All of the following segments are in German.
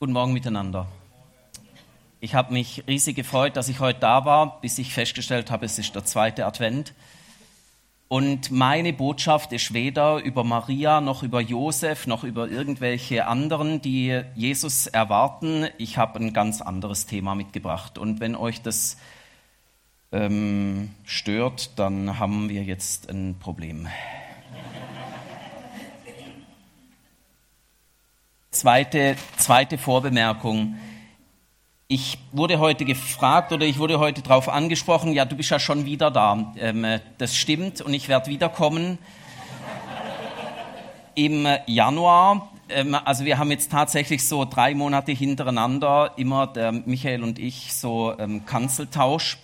Guten Morgen miteinander. Ich habe mich riesig gefreut, dass ich heute da war, bis ich festgestellt habe, es ist der zweite Advent. Und meine Botschaft ist weder über Maria noch über Josef noch über irgendwelche anderen, die Jesus erwarten. Ich habe ein ganz anderes Thema mitgebracht. Und wenn euch das ähm, stört, dann haben wir jetzt ein Problem. Zweite, zweite Vorbemerkung. Ich wurde heute gefragt oder ich wurde heute darauf angesprochen, ja, du bist ja schon wieder da. Ähm, das stimmt und ich werde wiederkommen im Januar. Ähm, also wir haben jetzt tatsächlich so drei Monate hintereinander immer der Michael und ich so ähm, Kanzeltausch.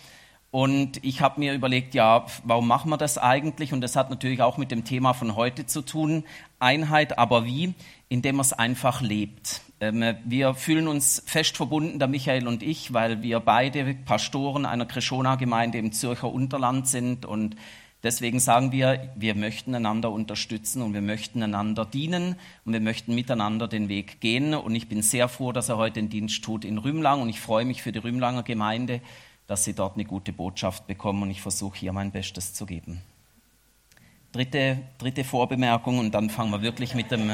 Und ich habe mir überlegt, ja, warum machen wir das eigentlich? Und das hat natürlich auch mit dem Thema von heute zu tun. Einheit, aber wie? Indem man es einfach lebt. Ähm, wir fühlen uns fest verbunden, der Michael und ich, weil wir beide Pastoren einer Krishona-Gemeinde im Zürcher Unterland sind. Und deswegen sagen wir, wir möchten einander unterstützen und wir möchten einander dienen und wir möchten miteinander den Weg gehen. Und ich bin sehr froh, dass er heute den Dienst tut in Rümlang und ich freue mich für die Rümlanger Gemeinde dass sie dort eine gute Botschaft bekommen und ich versuche hier mein Bestes zu geben. Dritte, dritte Vorbemerkung und dann fangen wir wirklich mit dem,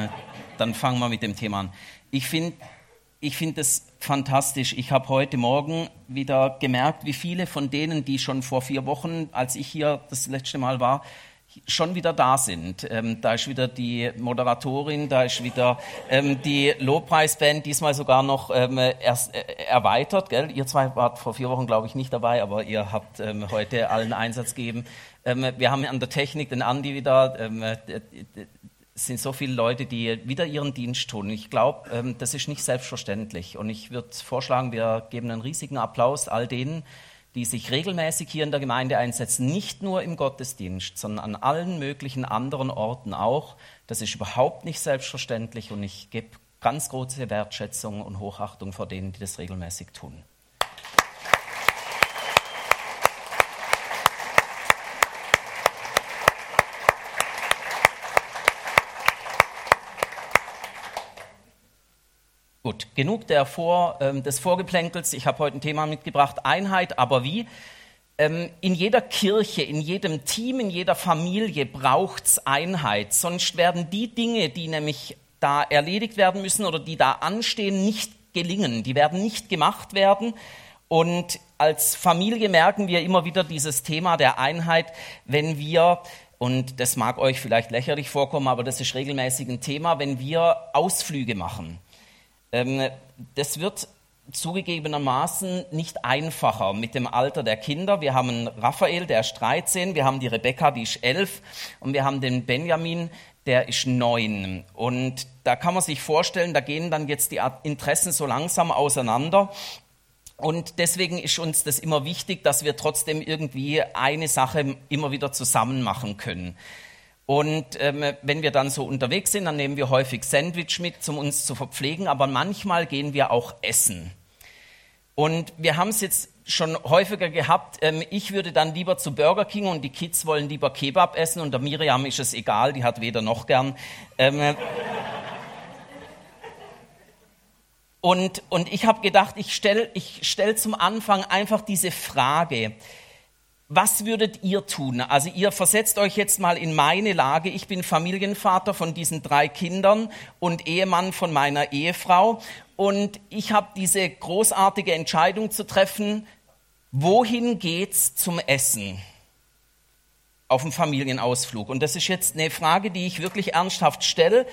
dann fangen wir mit dem Thema an. Ich finde ich find es fantastisch. Ich habe heute Morgen wieder gemerkt, wie viele von denen, die schon vor vier Wochen, als ich hier das letzte Mal war, schon wieder da sind. Ähm, da ist wieder die Moderatorin, da ist wieder ähm, die Lobpreisband, diesmal sogar noch ähm, erst, äh, erweitert. Gell? Ihr zwei wart vor vier Wochen, glaube ich, nicht dabei, aber ihr habt ähm, heute allen Einsatz gegeben. Ähm, wir haben an der Technik den Andi wieder. Ähm, es sind so viele Leute, die wieder ihren Dienst tun. Ich glaube, das ist nicht selbstverständlich. Und ich würde vorschlagen, wir geben einen riesigen Applaus all denen, die sich regelmäßig hier in der Gemeinde einsetzen, nicht nur im Gottesdienst, sondern an allen möglichen anderen Orten auch. Das ist überhaupt nicht selbstverständlich und ich gebe ganz große Wertschätzung und Hochachtung vor denen, die das regelmäßig tun. Genug der Vor, ähm, des Vorgeplänkels. Ich habe heute ein Thema mitgebracht, Einheit, aber wie? Ähm, in jeder Kirche, in jedem Team, in jeder Familie braucht es Einheit. Sonst werden die Dinge, die nämlich da erledigt werden müssen oder die da anstehen, nicht gelingen. Die werden nicht gemacht werden. Und als Familie merken wir immer wieder dieses Thema der Einheit, wenn wir und das mag euch vielleicht lächerlich vorkommen, aber das ist regelmäßig ein Thema, wenn wir Ausflüge machen. Ähm, das wird zugegebenermaßen nicht einfacher mit dem Alter der Kinder. Wir haben Raphael, der ist 13, wir haben die Rebecca, die ist 11 und wir haben den Benjamin, der ist 9. Und da kann man sich vorstellen, da gehen dann jetzt die Interessen so langsam auseinander. Und deswegen ist uns das immer wichtig, dass wir trotzdem irgendwie eine Sache immer wieder zusammen machen können. Und ähm, wenn wir dann so unterwegs sind, dann nehmen wir häufig Sandwich mit, um uns zu verpflegen, aber manchmal gehen wir auch essen. Und wir haben es jetzt schon häufiger gehabt, ähm, ich würde dann lieber zu Burger King und die Kids wollen lieber Kebab essen und der Miriam ist es egal, die hat weder noch gern. Ähm, und, und ich habe gedacht, ich stelle ich stell zum Anfang einfach diese Frage, was würdet ihr tun? Also ihr versetzt euch jetzt mal in meine Lage. Ich bin Familienvater von diesen drei Kindern und Ehemann von meiner Ehefrau. Und ich habe diese großartige Entscheidung zu treffen, wohin geht's zum Essen? Auf dem Familienausflug. Und das ist jetzt eine Frage, die ich wirklich ernsthaft stelle.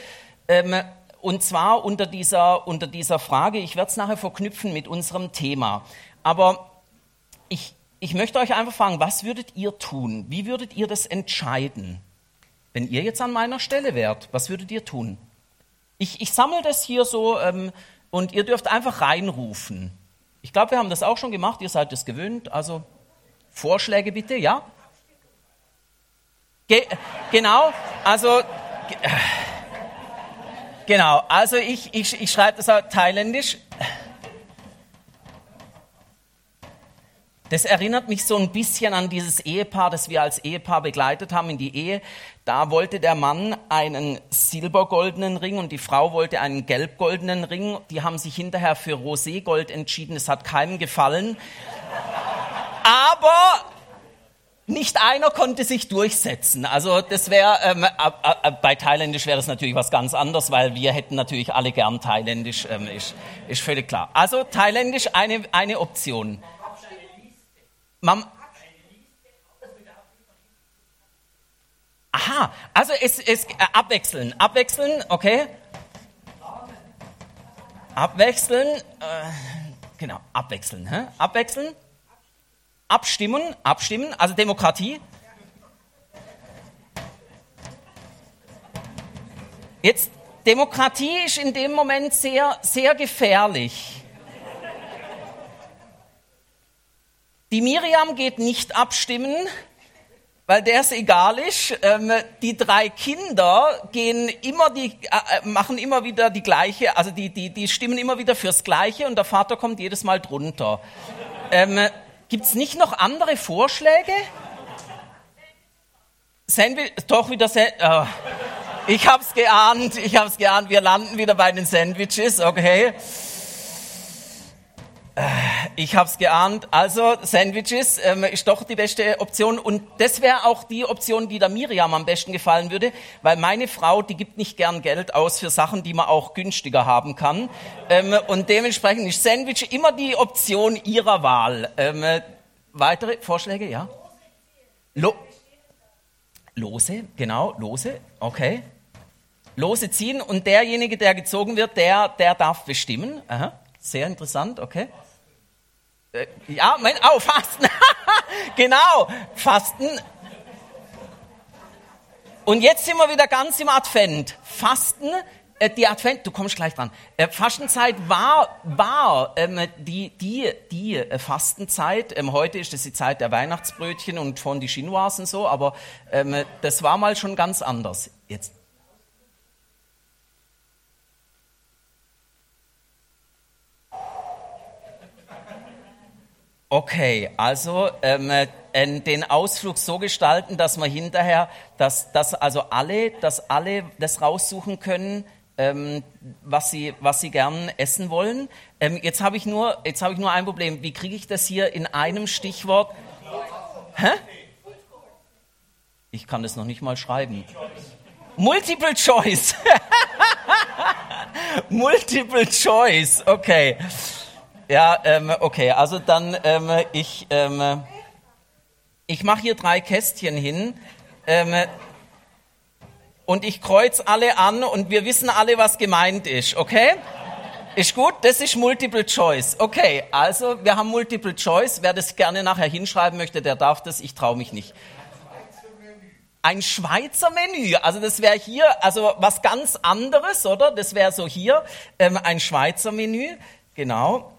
Ähm, und zwar unter dieser, unter dieser Frage, ich werde es nachher verknüpfen mit unserem Thema. Aber ich, ich möchte euch einfach fragen, was würdet ihr tun? Wie würdet ihr das entscheiden? Wenn ihr jetzt an meiner Stelle wärt, was würdet ihr tun? Ich, ich sammle das hier so ähm, und ihr dürft einfach reinrufen. Ich glaube, wir haben das auch schon gemacht, ihr seid es gewöhnt. Also Vorschläge bitte, ja? Ge genau, also genau, also ich, ich, ich schreibe das auf Thailändisch. Das erinnert mich so ein bisschen an dieses Ehepaar, das wir als Ehepaar begleitet haben in die Ehe. Da wollte der Mann einen silbergoldenen Ring und die Frau wollte einen gelbgoldenen Ring. Die haben sich hinterher für Roségold entschieden. Es hat keinem gefallen. Aber nicht einer konnte sich durchsetzen. Also das wäre ähm, bei Thailändisch wäre das natürlich was ganz anderes, weil wir hätten natürlich alle gern Thailändisch, ähm, ist, ist völlig klar. Also Thailändisch eine eine Option. Mam Aha, also es, es äh, abwechseln, abwechseln, okay? Abwechseln, äh, genau, abwechseln, hä? abwechseln, abstimmen, abstimmen, also Demokratie. Jetzt, Demokratie ist in dem Moment sehr, sehr gefährlich. Die Miriam geht nicht abstimmen, weil der es egal ist. Ähm, die drei Kinder gehen immer die, äh, äh, machen immer wieder die gleiche, also die, die, die stimmen immer wieder fürs Gleiche und der Vater kommt jedes Mal drunter. Ähm, Gibt es nicht noch andere Vorschläge? Sandwich, doch wieder, oh. ich hab's geahnt, ich hab's geahnt, wir landen wieder bei den Sandwiches, okay. Ich habe es geahnt. Also Sandwiches ähm, ist doch die beste Option und das wäre auch die Option, die der Miriam am besten gefallen würde, weil meine Frau, die gibt nicht gern Geld aus für Sachen, die man auch günstiger haben kann ähm, und dementsprechend ist Sandwich immer die Option ihrer Wahl. Ähm, weitere Vorschläge, ja? Lo Lose, genau, Lose, okay. Lose ziehen und derjenige, der gezogen wird, der, der darf bestimmen. Aha, sehr interessant, okay. Äh, ja, mein, oh, Fasten. genau, Fasten. Und jetzt sind wir wieder ganz im Advent. Fasten, äh, die Advent, du kommst gleich dran. Äh, Fastenzeit war, war ähm, die, die, die äh, Fastenzeit. Ähm, heute ist das die Zeit der Weihnachtsbrötchen und von die Chinoisen so, aber ähm, das war mal schon ganz anders. Jetzt Okay, also ähm, äh, den Ausflug so gestalten, dass wir hinterher, dass, dass also alle, dass alle das raussuchen können, ähm, was sie, was sie gern essen wollen. Ähm, jetzt habe ich nur, jetzt habe ich nur ein Problem. Wie kriege ich das hier in einem Stichwort? Hä? Ich kann das noch nicht mal schreiben. Multiple Choice. Multiple Choice. Okay. Ja, ähm, okay, also dann, ähm, ich, ähm, ich mache hier drei Kästchen hin ähm, und ich kreuz alle an und wir wissen alle, was gemeint ist, okay? Ist gut? Das ist Multiple Choice. Okay, also wir haben Multiple Choice. Wer das gerne nachher hinschreiben möchte, der darf das. Ich traue mich nicht. Ein Schweizer Menü. Also das wäre hier, also was ganz anderes, oder? Das wäre so hier ähm, ein Schweizer Menü. Genau.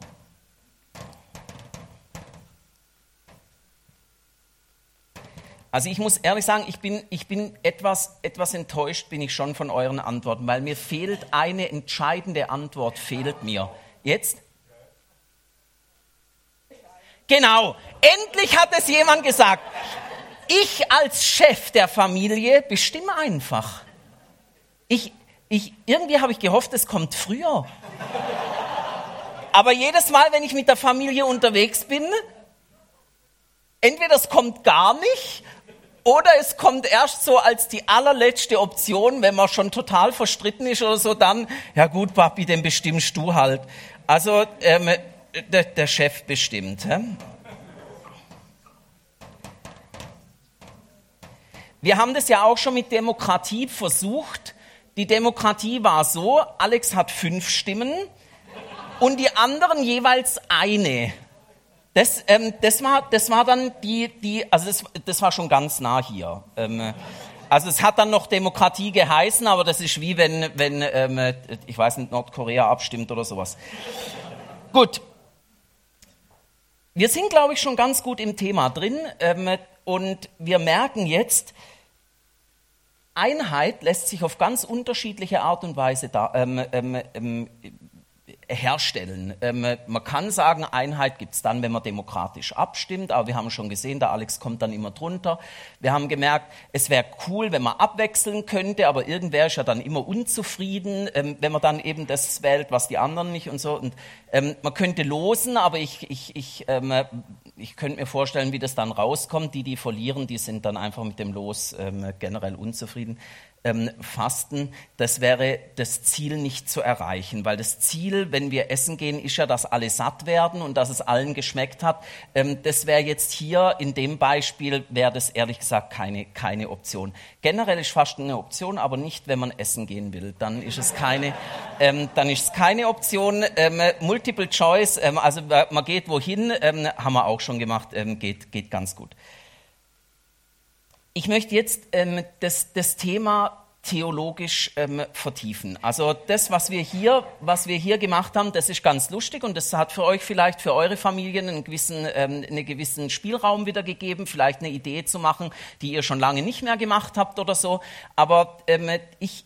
Also ich muss ehrlich sagen, ich bin, ich bin etwas, etwas enttäuscht, bin ich schon von euren Antworten, weil mir fehlt eine entscheidende Antwort, fehlt mir. Jetzt? Genau, endlich hat es jemand gesagt. Ich als Chef der Familie bestimme einfach. Ich, ich, irgendwie habe ich gehofft, es kommt früher. Aber jedes Mal, wenn ich mit der Familie unterwegs bin, entweder es kommt gar nicht oder es kommt erst so als die allerletzte Option, wenn man schon total verstritten ist oder so, dann, ja gut, Papi, den bestimmst du halt. Also ähm, der, der, Chef bestimmt. Hä? Wir haben das ja auch schon mit Demokratie versucht. Die Demokratie war so, Alex hat fünf Stimmen und die anderen jeweils eine. Das, ähm, das, war, das war dann die, die also das, das war schon ganz nah hier. Ähm, also es hat dann noch Demokratie geheißen, aber das ist wie wenn, wenn ähm, ich weiß nicht, Nordkorea abstimmt oder sowas. Gut. Wir sind, glaube ich, schon ganz gut im Thema drin ähm, und wir merken jetzt, Einheit lässt sich auf ganz unterschiedliche Art und Weise da, ähm, ähm, ähm herstellen. Ähm, man kann sagen, Einheit gibt es dann, wenn man demokratisch abstimmt, aber wir haben schon gesehen, der Alex kommt dann immer drunter. Wir haben gemerkt, es wäre cool, wenn man abwechseln könnte, aber irgendwer ist ja dann immer unzufrieden, ähm, wenn man dann eben das wählt, was die anderen nicht und so. Und ähm, man könnte losen, aber ich, ich, ich, ähm, ich könnte mir vorstellen, wie das dann rauskommt. Die, die verlieren, die sind dann einfach mit dem Los ähm, generell unzufrieden ähm, Fasten, das wäre das Ziel nicht zu erreichen, weil das Ziel, wenn wir essen gehen, ist ja, dass alle satt werden und dass es allen geschmeckt hat. Ähm, das wäre jetzt hier in dem Beispiel, wäre das ehrlich gesagt keine, keine Option. Generell ist Fasten eine Option, aber nicht, wenn man essen gehen will. Dann ist es keine, ähm, dann ist es keine Option. Ähm, Multiple Choice, ähm, also man geht wohin, ähm, haben wir auch schon gemacht, geht, geht ganz gut. Ich möchte jetzt ähm, das, das Thema theologisch ähm, vertiefen. Also das, was wir hier, was wir hier gemacht haben, das ist ganz lustig und das hat für euch vielleicht für eure Familien einen gewissen, ähm, einen gewissen Spielraum wiedergegeben, vielleicht eine Idee zu machen, die ihr schon lange nicht mehr gemacht habt oder so. Aber ähm, ich,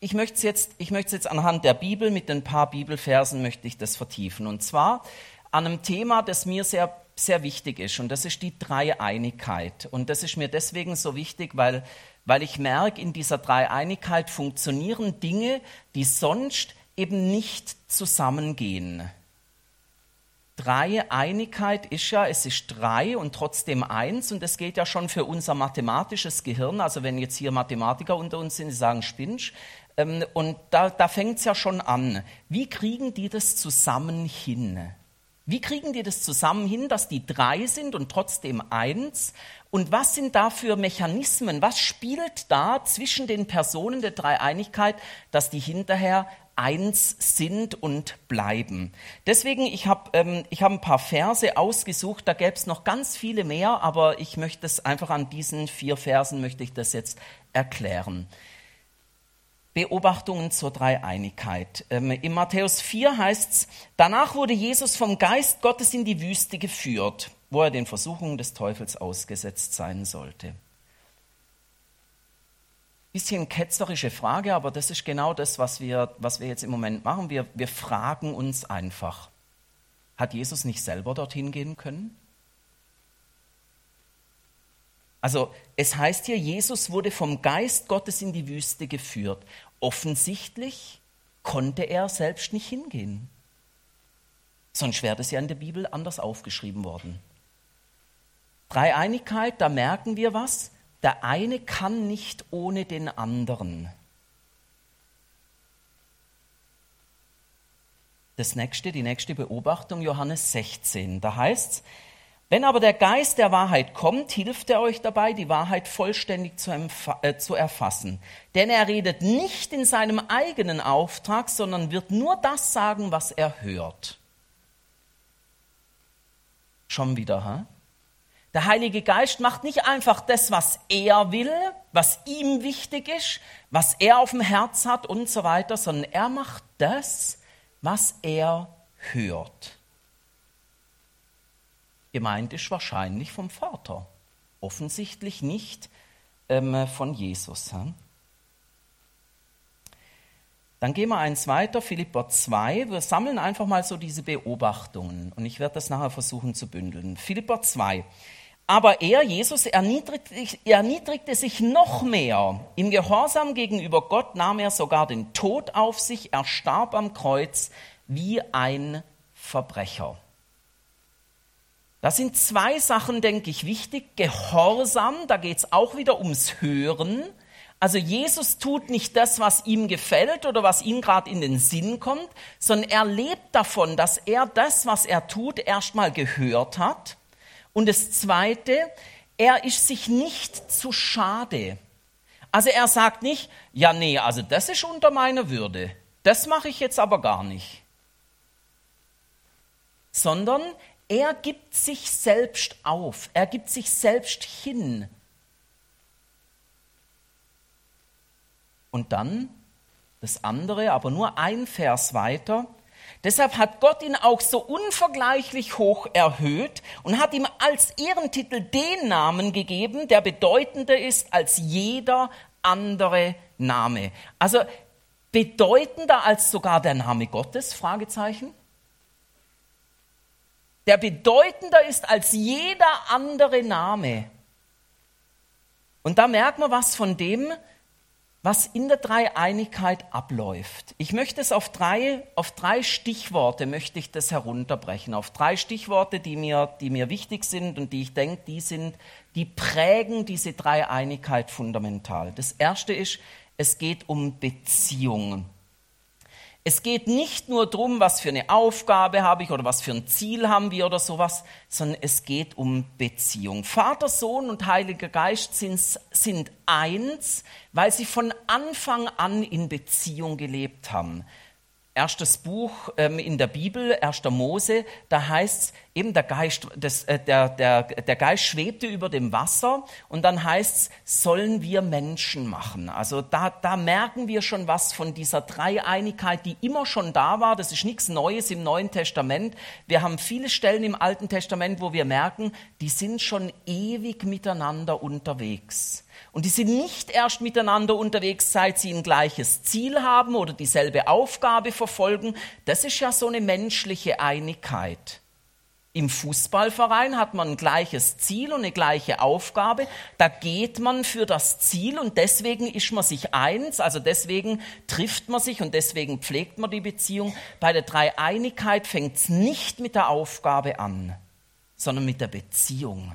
ich möchte es jetzt, jetzt anhand der Bibel mit ein paar Bibelversen möchte ich das vertiefen und zwar an einem Thema, das mir sehr sehr wichtig ist. Und das ist die Dreieinigkeit. Und das ist mir deswegen so wichtig, weil, weil ich merke, in dieser Dreieinigkeit funktionieren Dinge, die sonst eben nicht zusammengehen. Dreieinigkeit ist ja, es ist drei und trotzdem eins und das geht ja schon für unser mathematisches Gehirn. Also wenn jetzt hier Mathematiker unter uns sind, die sagen Spinch. Ähm, und da, da fängt es ja schon an. Wie kriegen die das zusammen hin? Wie kriegen die das zusammen hin, dass die drei sind und trotzdem eins? Und was sind da für Mechanismen? Was spielt da zwischen den Personen der Dreieinigkeit, dass die hinterher eins sind und bleiben? Deswegen, ich habe ähm, hab ein paar Verse ausgesucht, da gäbe es noch ganz viele mehr, aber ich möchte es einfach an diesen vier Versen, möchte ich das jetzt erklären. Beobachtungen zur Dreieinigkeit. Ähm, in Matthäus 4 heißt es, danach wurde Jesus vom Geist Gottes in die Wüste geführt, wo er den Versuchungen des Teufels ausgesetzt sein sollte. Bisschen ketzerische Frage, aber das ist genau das, was wir, was wir jetzt im Moment machen. Wir, wir fragen uns einfach, hat Jesus nicht selber dorthin gehen können? Also es heißt hier, Jesus wurde vom Geist Gottes in die Wüste geführt. Offensichtlich konnte er selbst nicht hingehen. Sonst wäre das ja in der Bibel anders aufgeschrieben worden. Dreieinigkeit, da merken wir was. Der eine kann nicht ohne den anderen. Das nächste, die nächste Beobachtung, Johannes 16. Da heißt es, wenn aber der Geist der Wahrheit kommt, hilft er euch dabei, die Wahrheit vollständig zu, äh, zu, erfassen. Denn er redet nicht in seinem eigenen Auftrag, sondern wird nur das sagen, was er hört. Schon wieder, ha? Der Heilige Geist macht nicht einfach das, was er will, was ihm wichtig ist, was er auf dem Herz hat und so weiter, sondern er macht das, was er hört. Gemeint ist wahrscheinlich vom Vater, offensichtlich nicht ähm, von Jesus. Hm? Dann gehen wir eins weiter, Philippa 2. Wir sammeln einfach mal so diese Beobachtungen und ich werde das nachher versuchen zu bündeln. Philippa 2. Aber er, Jesus, erniedrigte, erniedrigte sich noch mehr. Im Gehorsam gegenüber Gott nahm er sogar den Tod auf sich. Er starb am Kreuz wie ein Verbrecher. Das sind zwei Sachen, denke ich, wichtig. Gehorsam, da geht es auch wieder ums Hören. Also Jesus tut nicht das, was ihm gefällt oder was ihm gerade in den Sinn kommt, sondern er lebt davon, dass er das, was er tut, erstmal gehört hat. Und das Zweite, er ist sich nicht zu schade. Also er sagt nicht, ja nee, also das ist unter meiner Würde, das mache ich jetzt aber gar nicht. Sondern er gibt sich selbst auf, er gibt sich selbst hin. Und dann das andere, aber nur ein Vers weiter. Deshalb hat Gott ihn auch so unvergleichlich hoch erhöht und hat ihm als Ehrentitel den Namen gegeben, der bedeutender ist als jeder andere Name. Also bedeutender als sogar der Name Gottes? Fragezeichen. Der bedeutender ist als jeder andere Name. Und da merkt man was von dem, was in der Dreieinigkeit abläuft. Ich möchte es auf drei, auf drei Stichworte möchte ich das herunterbrechen, auf drei Stichworte, die mir, die mir wichtig sind und die ich denke, die sind, die prägen diese Dreieinigkeit fundamental. Das erste ist, es geht um Beziehungen. Es geht nicht nur darum, was für eine Aufgabe habe ich oder was für ein Ziel haben wir oder sowas, sondern es geht um Beziehung. Vater, Sohn und Heiliger Geist sind, sind eins, weil sie von Anfang an in Beziehung gelebt haben erstes Buch ähm, in der Bibel, 1. Mose, da heißt es eben, der Geist, das, äh, der, der, der Geist schwebte über dem Wasser und dann heißt es, sollen wir Menschen machen. Also da, da merken wir schon was von dieser Dreieinigkeit, die immer schon da war. Das ist nichts Neues im Neuen Testament. Wir haben viele Stellen im Alten Testament, wo wir merken, die sind schon ewig miteinander unterwegs. Und die sind nicht erst miteinander unterwegs, seit sie ein gleiches Ziel haben oder dieselbe Aufgabe verfolgen. Das ist ja so eine menschliche Einigkeit. Im Fußballverein hat man ein gleiches Ziel und eine gleiche Aufgabe. Da geht man für das Ziel und deswegen ist man sich eins, also deswegen trifft man sich und deswegen pflegt man die Beziehung. Bei der Dreieinigkeit fängt es nicht mit der Aufgabe an, sondern mit der Beziehung.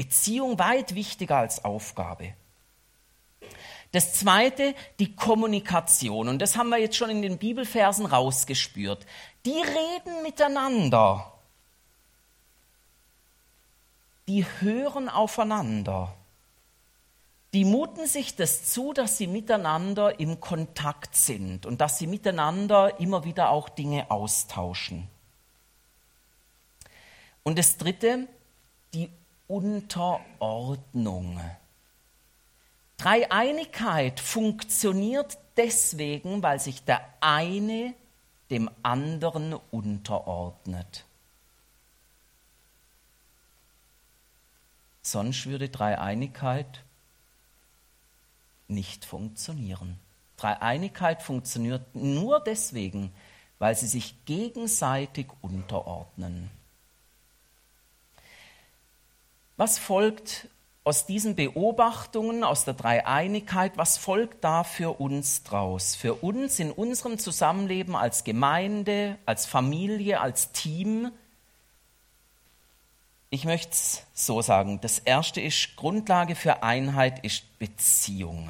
Beziehung weit wichtiger als Aufgabe. Das zweite, die Kommunikation. Und das haben wir jetzt schon in den Bibelversen rausgespürt. Die reden miteinander. Die hören aufeinander. Die muten sich das zu, dass sie miteinander im Kontakt sind und dass sie miteinander immer wieder auch Dinge austauschen. Und das dritte, Unterordnung. Dreieinigkeit funktioniert deswegen, weil sich der eine dem anderen unterordnet. Sonst würde Dreieinigkeit nicht funktionieren. Dreieinigkeit funktioniert nur deswegen, weil sie sich gegenseitig unterordnen. Was folgt aus diesen Beobachtungen, aus der Dreieinigkeit, was folgt da für uns draus? Für uns in unserem Zusammenleben als Gemeinde, als Familie, als Team? Ich möchte es so sagen. Das erste ist, Grundlage für Einheit ist Beziehung.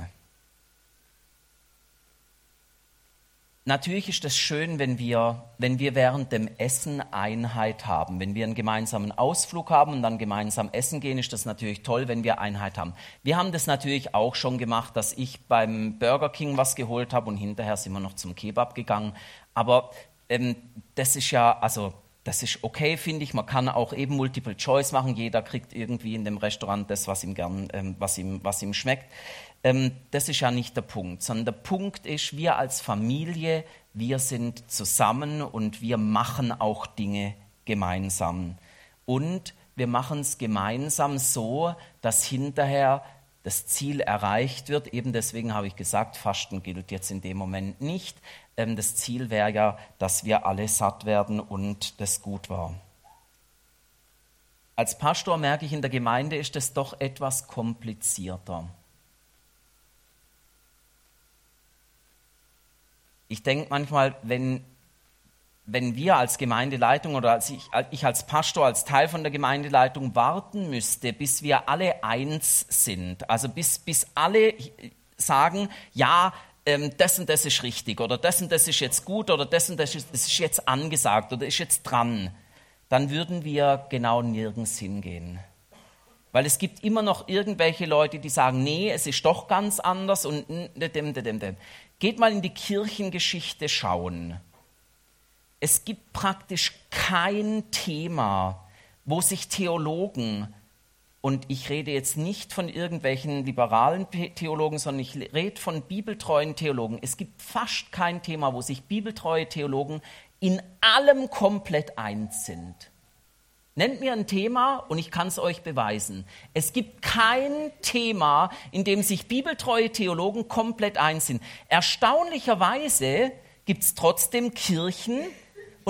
Natürlich ist es schön, wenn wir, wenn wir während dem Essen Einheit haben. Wenn wir einen gemeinsamen Ausflug haben und dann gemeinsam essen gehen, ist das natürlich toll, wenn wir Einheit haben. Wir haben das natürlich auch schon gemacht, dass ich beim Burger King was geholt habe und hinterher sind wir noch zum Kebab gegangen. Aber ähm, das ist ja, also das ist okay, finde ich. Man kann auch eben Multiple Choice machen. Jeder kriegt irgendwie in dem Restaurant das, was ihm gern, ähm, was ihm, was ihm schmeckt. Ähm, das ist ja nicht der Punkt, sondern der Punkt ist, wir als Familie, wir sind zusammen und wir machen auch Dinge gemeinsam. Und wir machen es gemeinsam so, dass hinterher das Ziel erreicht wird. Eben deswegen habe ich gesagt, Fasten gilt jetzt in dem Moment nicht. Ähm, das Ziel wäre ja, dass wir alle satt werden und das gut war. Als Pastor merke ich, in der Gemeinde ist es doch etwas komplizierter. ich denke manchmal, wenn, wenn wir als Gemeindeleitung oder als ich, ich als Pastor, als Teil von der Gemeindeleitung warten müsste, bis wir alle eins sind, also bis, bis alle sagen, ja, ähm, das und das ist richtig oder das und das ist jetzt gut oder das und das ist, das ist jetzt angesagt oder ist jetzt dran, dann würden wir genau nirgends hingehen. Weil es gibt immer noch irgendwelche Leute, die sagen, nee, es ist doch ganz anders und dem, dem, dem. Geht mal in die Kirchengeschichte schauen. Es gibt praktisch kein Thema, wo sich Theologen, und ich rede jetzt nicht von irgendwelchen liberalen Theologen, sondern ich rede von bibeltreuen Theologen. Es gibt fast kein Thema, wo sich bibeltreue Theologen in allem komplett eins sind. Nennt mir ein Thema und ich kann es euch beweisen. Es gibt kein Thema, in dem sich bibeltreue Theologen komplett eins sind. Erstaunlicherweise gibt es trotzdem Kirchen,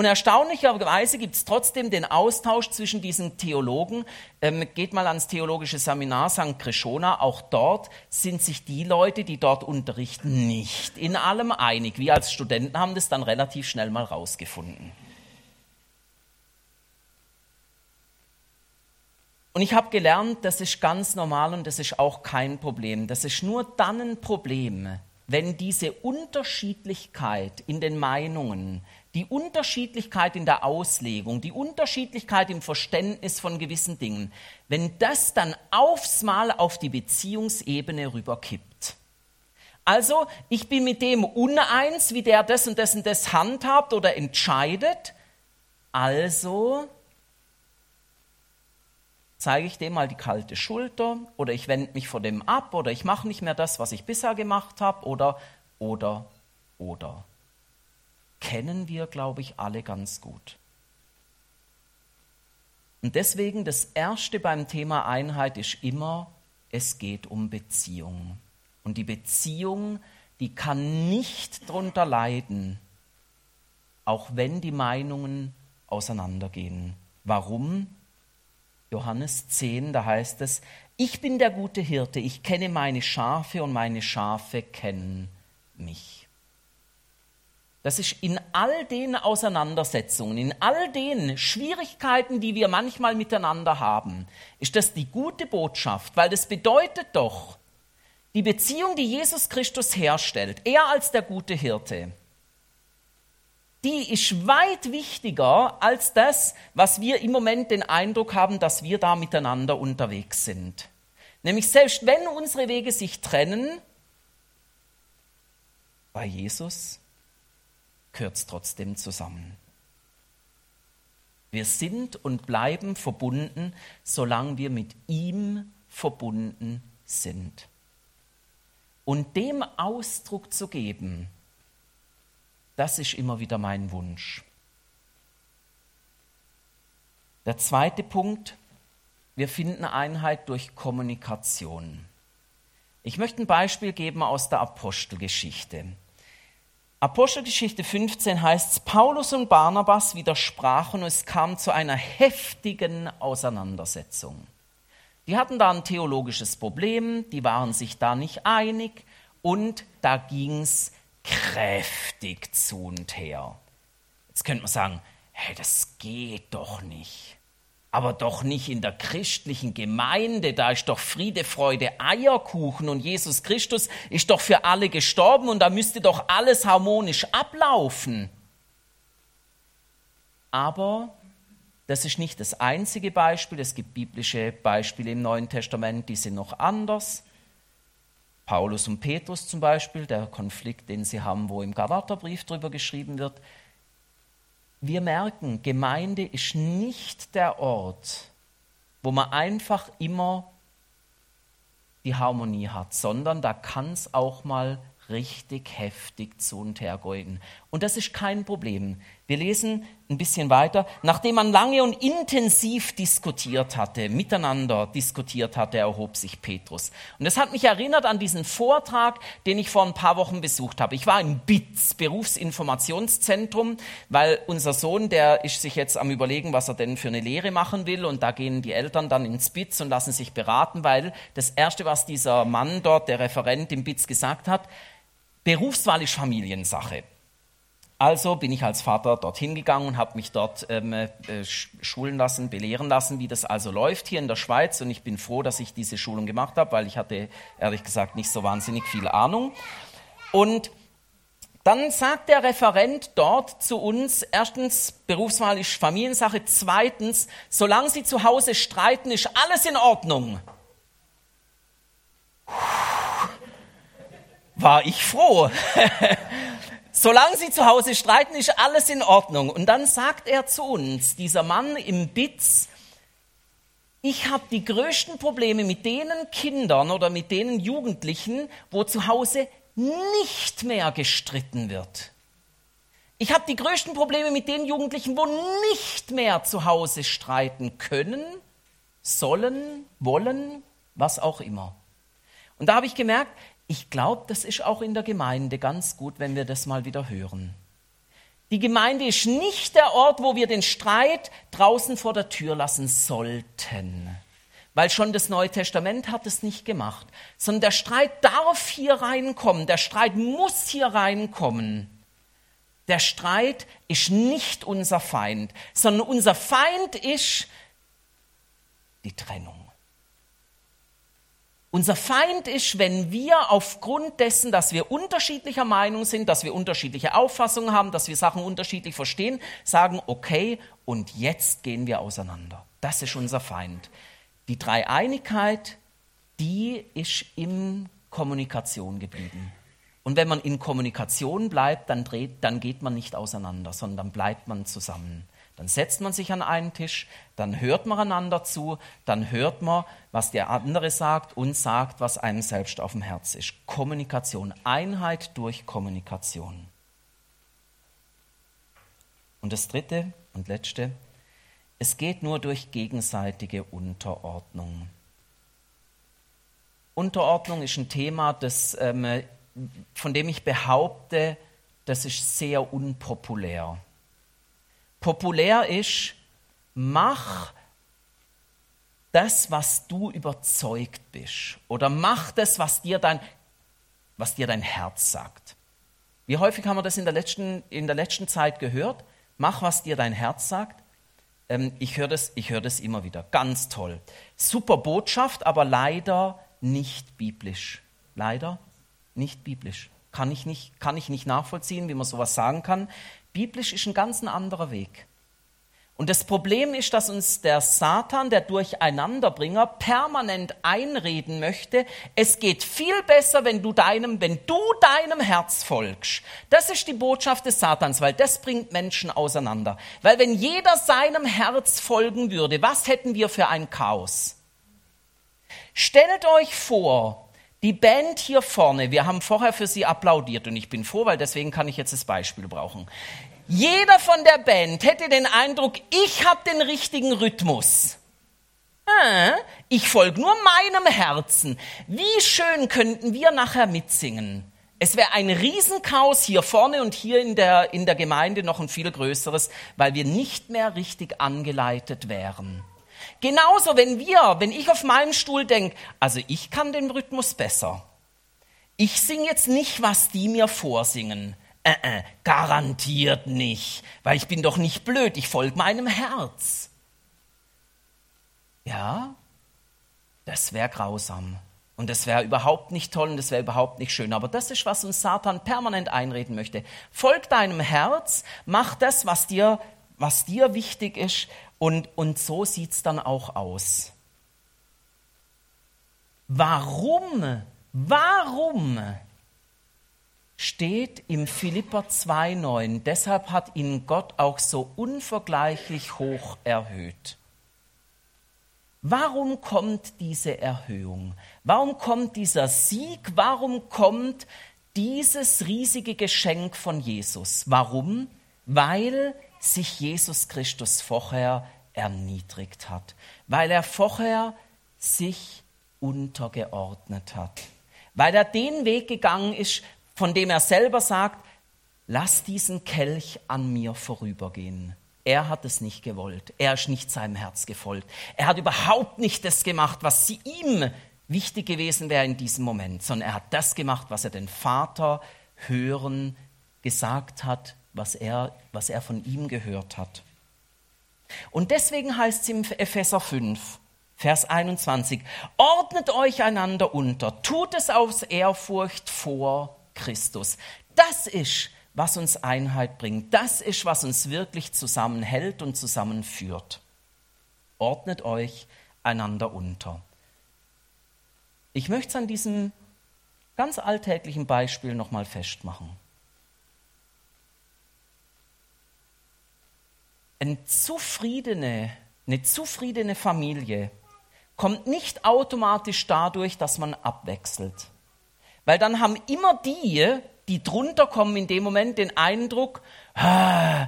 und erstaunlicherweise gibt es trotzdem den Austausch zwischen diesen Theologen. Ähm, geht mal ans theologische Seminar St. Krishona. Auch dort sind sich die Leute, die dort unterrichten, nicht in allem einig. Wir als Studenten haben das dann relativ schnell mal rausgefunden. Und ich habe gelernt, das ist ganz normal und das ist auch kein Problem. Das ist nur dann ein Problem, wenn diese Unterschiedlichkeit in den Meinungen, die Unterschiedlichkeit in der Auslegung, die Unterschiedlichkeit im Verständnis von gewissen Dingen, wenn das dann aufs Mal auf die Beziehungsebene rüberkippt. Also, ich bin mit dem uneins, wie der das und das und das handhabt oder entscheidet. Also zeige ich dem mal die kalte Schulter oder ich wende mich von dem ab oder ich mache nicht mehr das, was ich bisher gemacht habe oder, oder, oder. Kennen wir, glaube ich, alle ganz gut. Und deswegen das Erste beim Thema Einheit ist immer, es geht um Beziehung. Und die Beziehung, die kann nicht darunter leiden, auch wenn die Meinungen auseinandergehen. Warum? Johannes 10, da heißt es, ich bin der gute Hirte, ich kenne meine Schafe und meine Schafe kennen mich. Das ist in all den Auseinandersetzungen, in all den Schwierigkeiten, die wir manchmal miteinander haben, ist das die gute Botschaft, weil das bedeutet doch, die Beziehung, die Jesus Christus herstellt, er als der gute Hirte, die ist weit wichtiger als das, was wir im Moment den Eindruck haben, dass wir da miteinander unterwegs sind. Nämlich selbst wenn unsere Wege sich trennen, bei Jesus gehört es trotzdem zusammen. Wir sind und bleiben verbunden, solange wir mit ihm verbunden sind. Und dem Ausdruck zu geben, das ist immer wieder mein Wunsch. Der zweite Punkt, wir finden Einheit durch Kommunikation. Ich möchte ein Beispiel geben aus der Apostelgeschichte. Apostelgeschichte 15 heißt es, Paulus und Barnabas widersprachen und es kam zu einer heftigen Auseinandersetzung. Die hatten da ein theologisches Problem, die waren sich da nicht einig und da ging es kräftig zu und her. Jetzt könnte man sagen, hey, das geht doch nicht. Aber doch nicht in der christlichen Gemeinde, da ist doch Friede, Freude, Eierkuchen und Jesus Christus ist doch für alle gestorben und da müsste doch alles harmonisch ablaufen. Aber das ist nicht das einzige Beispiel, es gibt biblische Beispiele im Neuen Testament, die sind noch anders. Paulus und Petrus zum Beispiel, der Konflikt, den sie haben, wo im Galaterbrief darüber geschrieben wird. Wir merken, Gemeinde ist nicht der Ort, wo man einfach immer die Harmonie hat, sondern da kann es auch mal richtig heftig zu und her gehen. Und das ist kein Problem. Wir lesen ein bisschen weiter. Nachdem man lange und intensiv diskutiert hatte, miteinander diskutiert hatte, erhob sich Petrus. Und das hat mich erinnert an diesen Vortrag, den ich vor ein paar Wochen besucht habe. Ich war im BITS, Berufsinformationszentrum, weil unser Sohn, der ist sich jetzt am überlegen, was er denn für eine Lehre machen will. Und da gehen die Eltern dann ins BITS und lassen sich beraten, weil das Erste, was dieser Mann dort, der Referent im BITS gesagt hat, Berufswahl ist Familiensache. Also bin ich als Vater dorthin gegangen und habe mich dort ähm, äh, schulen lassen, belehren lassen, wie das also läuft hier in der Schweiz. Und ich bin froh, dass ich diese Schulung gemacht habe, weil ich hatte ehrlich gesagt nicht so wahnsinnig viel Ahnung. Und dann sagt der Referent dort zu uns, erstens, Berufswahl ist Familiensache, zweitens, solange Sie zu Hause streiten, ist alles in Ordnung. War ich froh. Solange sie zu Hause streiten, ist alles in Ordnung. Und dann sagt er zu uns, dieser Mann im Bitz, ich habe die größten Probleme mit denen Kindern oder mit denen Jugendlichen, wo zu Hause nicht mehr gestritten wird. Ich habe die größten Probleme mit den Jugendlichen, wo nicht mehr zu Hause streiten können, sollen, wollen, was auch immer. Und da habe ich gemerkt, ich glaube, das ist auch in der Gemeinde ganz gut, wenn wir das mal wieder hören. Die Gemeinde ist nicht der Ort, wo wir den Streit draußen vor der Tür lassen sollten. Weil schon das Neue Testament hat es nicht gemacht. Sondern der Streit darf hier reinkommen. Der Streit muss hier reinkommen. Der Streit ist nicht unser Feind, sondern unser Feind ist die Trennung. Unser Feind ist, wenn wir aufgrund dessen, dass wir unterschiedlicher Meinung sind, dass wir unterschiedliche Auffassungen haben, dass wir Sachen unterschiedlich verstehen, sagen, okay, und jetzt gehen wir auseinander. Das ist unser Feind. Die Dreieinigkeit, die ist in Kommunikation geblieben. Und wenn man in Kommunikation bleibt, dann, dreht, dann geht man nicht auseinander, sondern bleibt man zusammen. Dann setzt man sich an einen Tisch, dann hört man einander zu, dann hört man, was der andere sagt und sagt, was einem selbst auf dem Herz ist. Kommunikation, Einheit durch Kommunikation. Und das dritte und letzte, es geht nur durch gegenseitige Unterordnung. Unterordnung ist ein Thema, das, ähm, von dem ich behaupte, das ist sehr unpopulär populär ist, mach das, was du überzeugt bist. Oder mach das, was dir dein, was dir dein Herz sagt. Wie häufig haben wir das in der letzten, in der letzten Zeit gehört? Mach, was dir dein Herz sagt. Ähm, ich höre das, hör das immer wieder. Ganz toll. Super Botschaft, aber leider nicht biblisch. Leider nicht biblisch. Kann ich nicht, kann ich nicht nachvollziehen, wie man sowas sagen kann. Biblisch ist ein ganz anderer Weg. Und das Problem ist, dass uns der Satan, der Durcheinanderbringer, permanent einreden möchte, es geht viel besser, wenn du deinem, wenn du deinem Herz folgst. Das ist die Botschaft des Satans, weil das bringt Menschen auseinander. Weil wenn jeder seinem Herz folgen würde, was hätten wir für ein Chaos? Stellt euch vor, die Band hier vorne, wir haben vorher für sie applaudiert und ich bin froh, weil deswegen kann ich jetzt das Beispiel brauchen. Jeder von der Band hätte den Eindruck, ich habe den richtigen Rhythmus. Ich folge nur meinem Herzen. Wie schön könnten wir nachher mitsingen? Es wäre ein Riesenchaos hier vorne und hier in der, in der Gemeinde noch ein viel größeres, weil wir nicht mehr richtig angeleitet wären. Genauso, wenn wir, wenn ich auf meinen Stuhl denke, also ich kann den Rhythmus besser. Ich singe jetzt nicht, was die mir vorsingen. Äh, äh, garantiert nicht, weil ich bin doch nicht blöd, ich folge meinem Herz. Ja, das wäre grausam. Und das wäre überhaupt nicht toll und das wäre überhaupt nicht schön. Aber das ist, was uns Satan permanent einreden möchte. Folg deinem Herz, mach das, was dir, was dir wichtig ist und, und so sieht es dann auch aus. Warum? Warum steht im Philipper 2,9, deshalb hat ihn Gott auch so unvergleichlich hoch erhöht. Warum kommt diese Erhöhung? Warum kommt dieser Sieg? Warum kommt dieses riesige Geschenk von Jesus? Warum? Weil sich Jesus Christus vorher erniedrigt hat, weil er vorher sich untergeordnet hat, weil er den Weg gegangen ist, von dem er selber sagt, lass diesen Kelch an mir vorübergehen. Er hat es nicht gewollt. Er ist nicht seinem Herz gefolgt. Er hat überhaupt nicht das gemacht, was sie ihm wichtig gewesen wäre in diesem Moment, sondern er hat das gemacht, was er den Vater hören gesagt hat, was er, was er von ihm gehört hat. Und deswegen heißt es im Epheser 5, Vers 21, ordnet euch einander unter, tut es aus Ehrfurcht vor Christus. Das ist, was uns Einheit bringt. Das ist, was uns wirklich zusammenhält und zusammenführt. Ordnet euch einander unter. Ich möchte es an diesem ganz alltäglichen Beispiel nochmal festmachen. Eine zufriedene, eine zufriedene Familie kommt nicht automatisch dadurch, dass man abwechselt. Weil dann haben immer die, die drunter kommen in dem Moment den Eindruck, ah,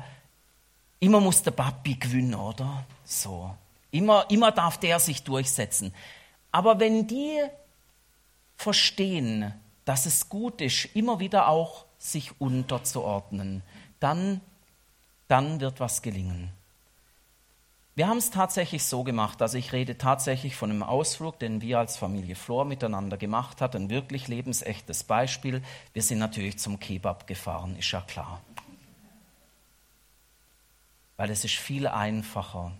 immer muss der Papi gewinnen, oder? So. Immer, immer darf der sich durchsetzen. Aber wenn die verstehen, dass es gut ist, immer wieder auch sich unterzuordnen, dann, dann wird was gelingen. Wir haben es tatsächlich so gemacht, also ich rede tatsächlich von einem Ausflug, den wir als Familie Flor miteinander gemacht haben, ein wirklich lebensechtes Beispiel. Wir sind natürlich zum Kebab gefahren, ist ja klar. Weil es ist viel einfacher,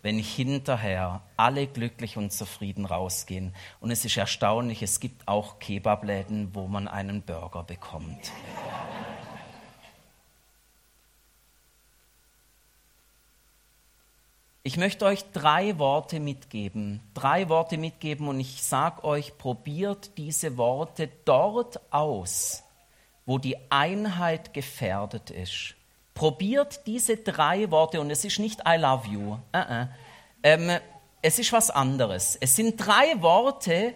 wenn hinterher alle glücklich und zufrieden rausgehen. Und es ist erstaunlich, es gibt auch Kebabläden, wo man einen Burger bekommt. Ich möchte euch drei Worte mitgeben. Drei Worte mitgeben und ich sage euch, probiert diese Worte dort aus, wo die Einheit gefährdet ist. Probiert diese drei Worte und es ist nicht I love you. Uh -uh. Ähm, es ist was anderes. Es sind drei Worte,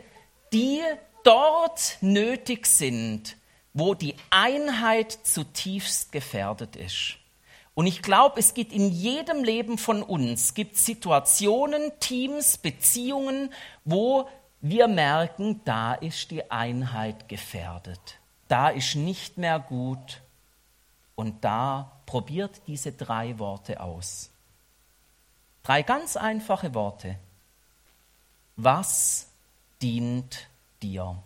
die dort nötig sind, wo die Einheit zutiefst gefährdet ist. Und ich glaube, es gibt in jedem Leben von uns, gibt Situationen, Teams, Beziehungen, wo wir merken, da ist die Einheit gefährdet. Da ist nicht mehr gut. Und da probiert diese drei Worte aus. Drei ganz einfache Worte. Was dient dir?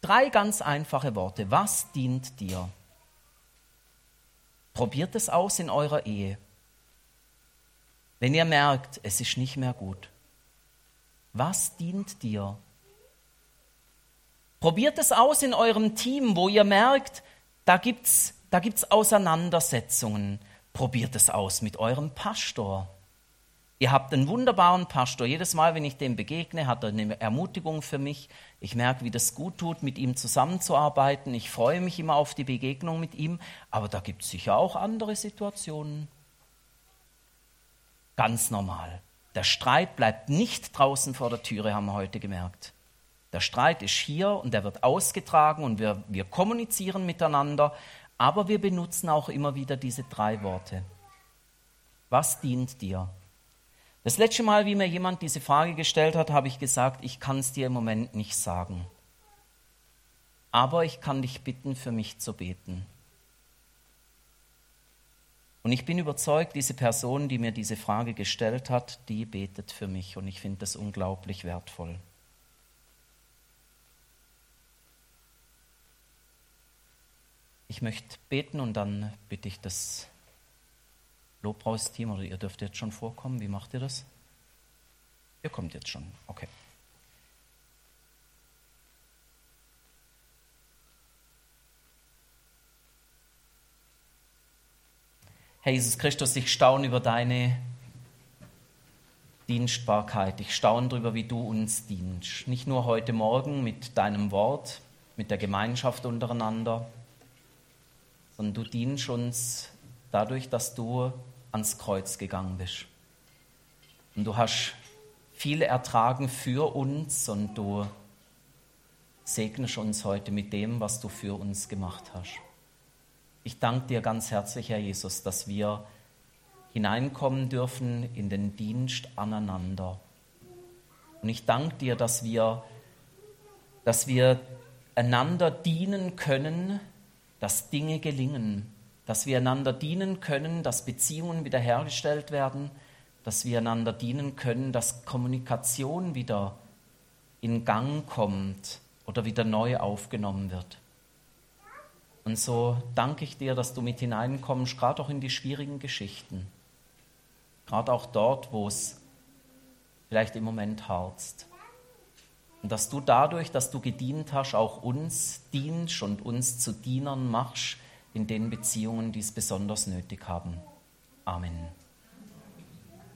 Drei ganz einfache Worte. Was dient dir? Probiert es aus in eurer Ehe. Wenn ihr merkt, es ist nicht mehr gut. Was dient dir? Probiert es aus in eurem Team, wo ihr merkt, da gibt es da gibt's Auseinandersetzungen. Probiert es aus mit eurem Pastor. Ihr habt einen wunderbaren Pastor. Jedes Mal, wenn ich dem begegne, hat er eine Ermutigung für mich. Ich merke, wie das gut tut, mit ihm zusammenzuarbeiten. Ich freue mich immer auf die Begegnung mit ihm. Aber da gibt es sicher auch andere Situationen. Ganz normal. Der Streit bleibt nicht draußen vor der Türe, haben wir heute gemerkt. Der Streit ist hier und er wird ausgetragen und wir, wir kommunizieren miteinander. Aber wir benutzen auch immer wieder diese drei Worte. Was dient dir? Das letzte Mal, wie mir jemand diese Frage gestellt hat, habe ich gesagt, ich kann es dir im Moment nicht sagen. Aber ich kann dich bitten, für mich zu beten. Und ich bin überzeugt, diese Person, die mir diese Frage gestellt hat, die betet für mich und ich finde das unglaublich wertvoll. Ich möchte beten und dann bitte ich das Lobpreisteam oder ihr dürft jetzt schon vorkommen. Wie macht ihr das? Ihr kommt jetzt schon. Okay. Herr Jesus Christus, ich staune über deine Dienstbarkeit. Ich staune darüber, wie du uns dienst. Nicht nur heute Morgen mit deinem Wort, mit der Gemeinschaft untereinander, sondern du dienst uns dadurch, dass du ans Kreuz gegangen bist. Und du hast viel ertragen für uns und du segnest uns heute mit dem, was du für uns gemacht hast. Ich danke dir ganz herzlich, Herr Jesus, dass wir hineinkommen dürfen in den Dienst aneinander. Und ich danke dir, dass wir, dass wir einander dienen können, dass Dinge gelingen, dass wir einander dienen können, dass Beziehungen wiederhergestellt werden, dass wir einander dienen können, dass Kommunikation wieder in Gang kommt oder wieder neu aufgenommen wird. Und so danke ich dir, dass du mit hineinkommst, gerade auch in die schwierigen Geschichten, gerade auch dort, wo es vielleicht im Moment harzt. Und dass du dadurch, dass du gedient hast, auch uns dienst und uns zu Dienern machst, in den Beziehungen, die es besonders nötig haben. Amen.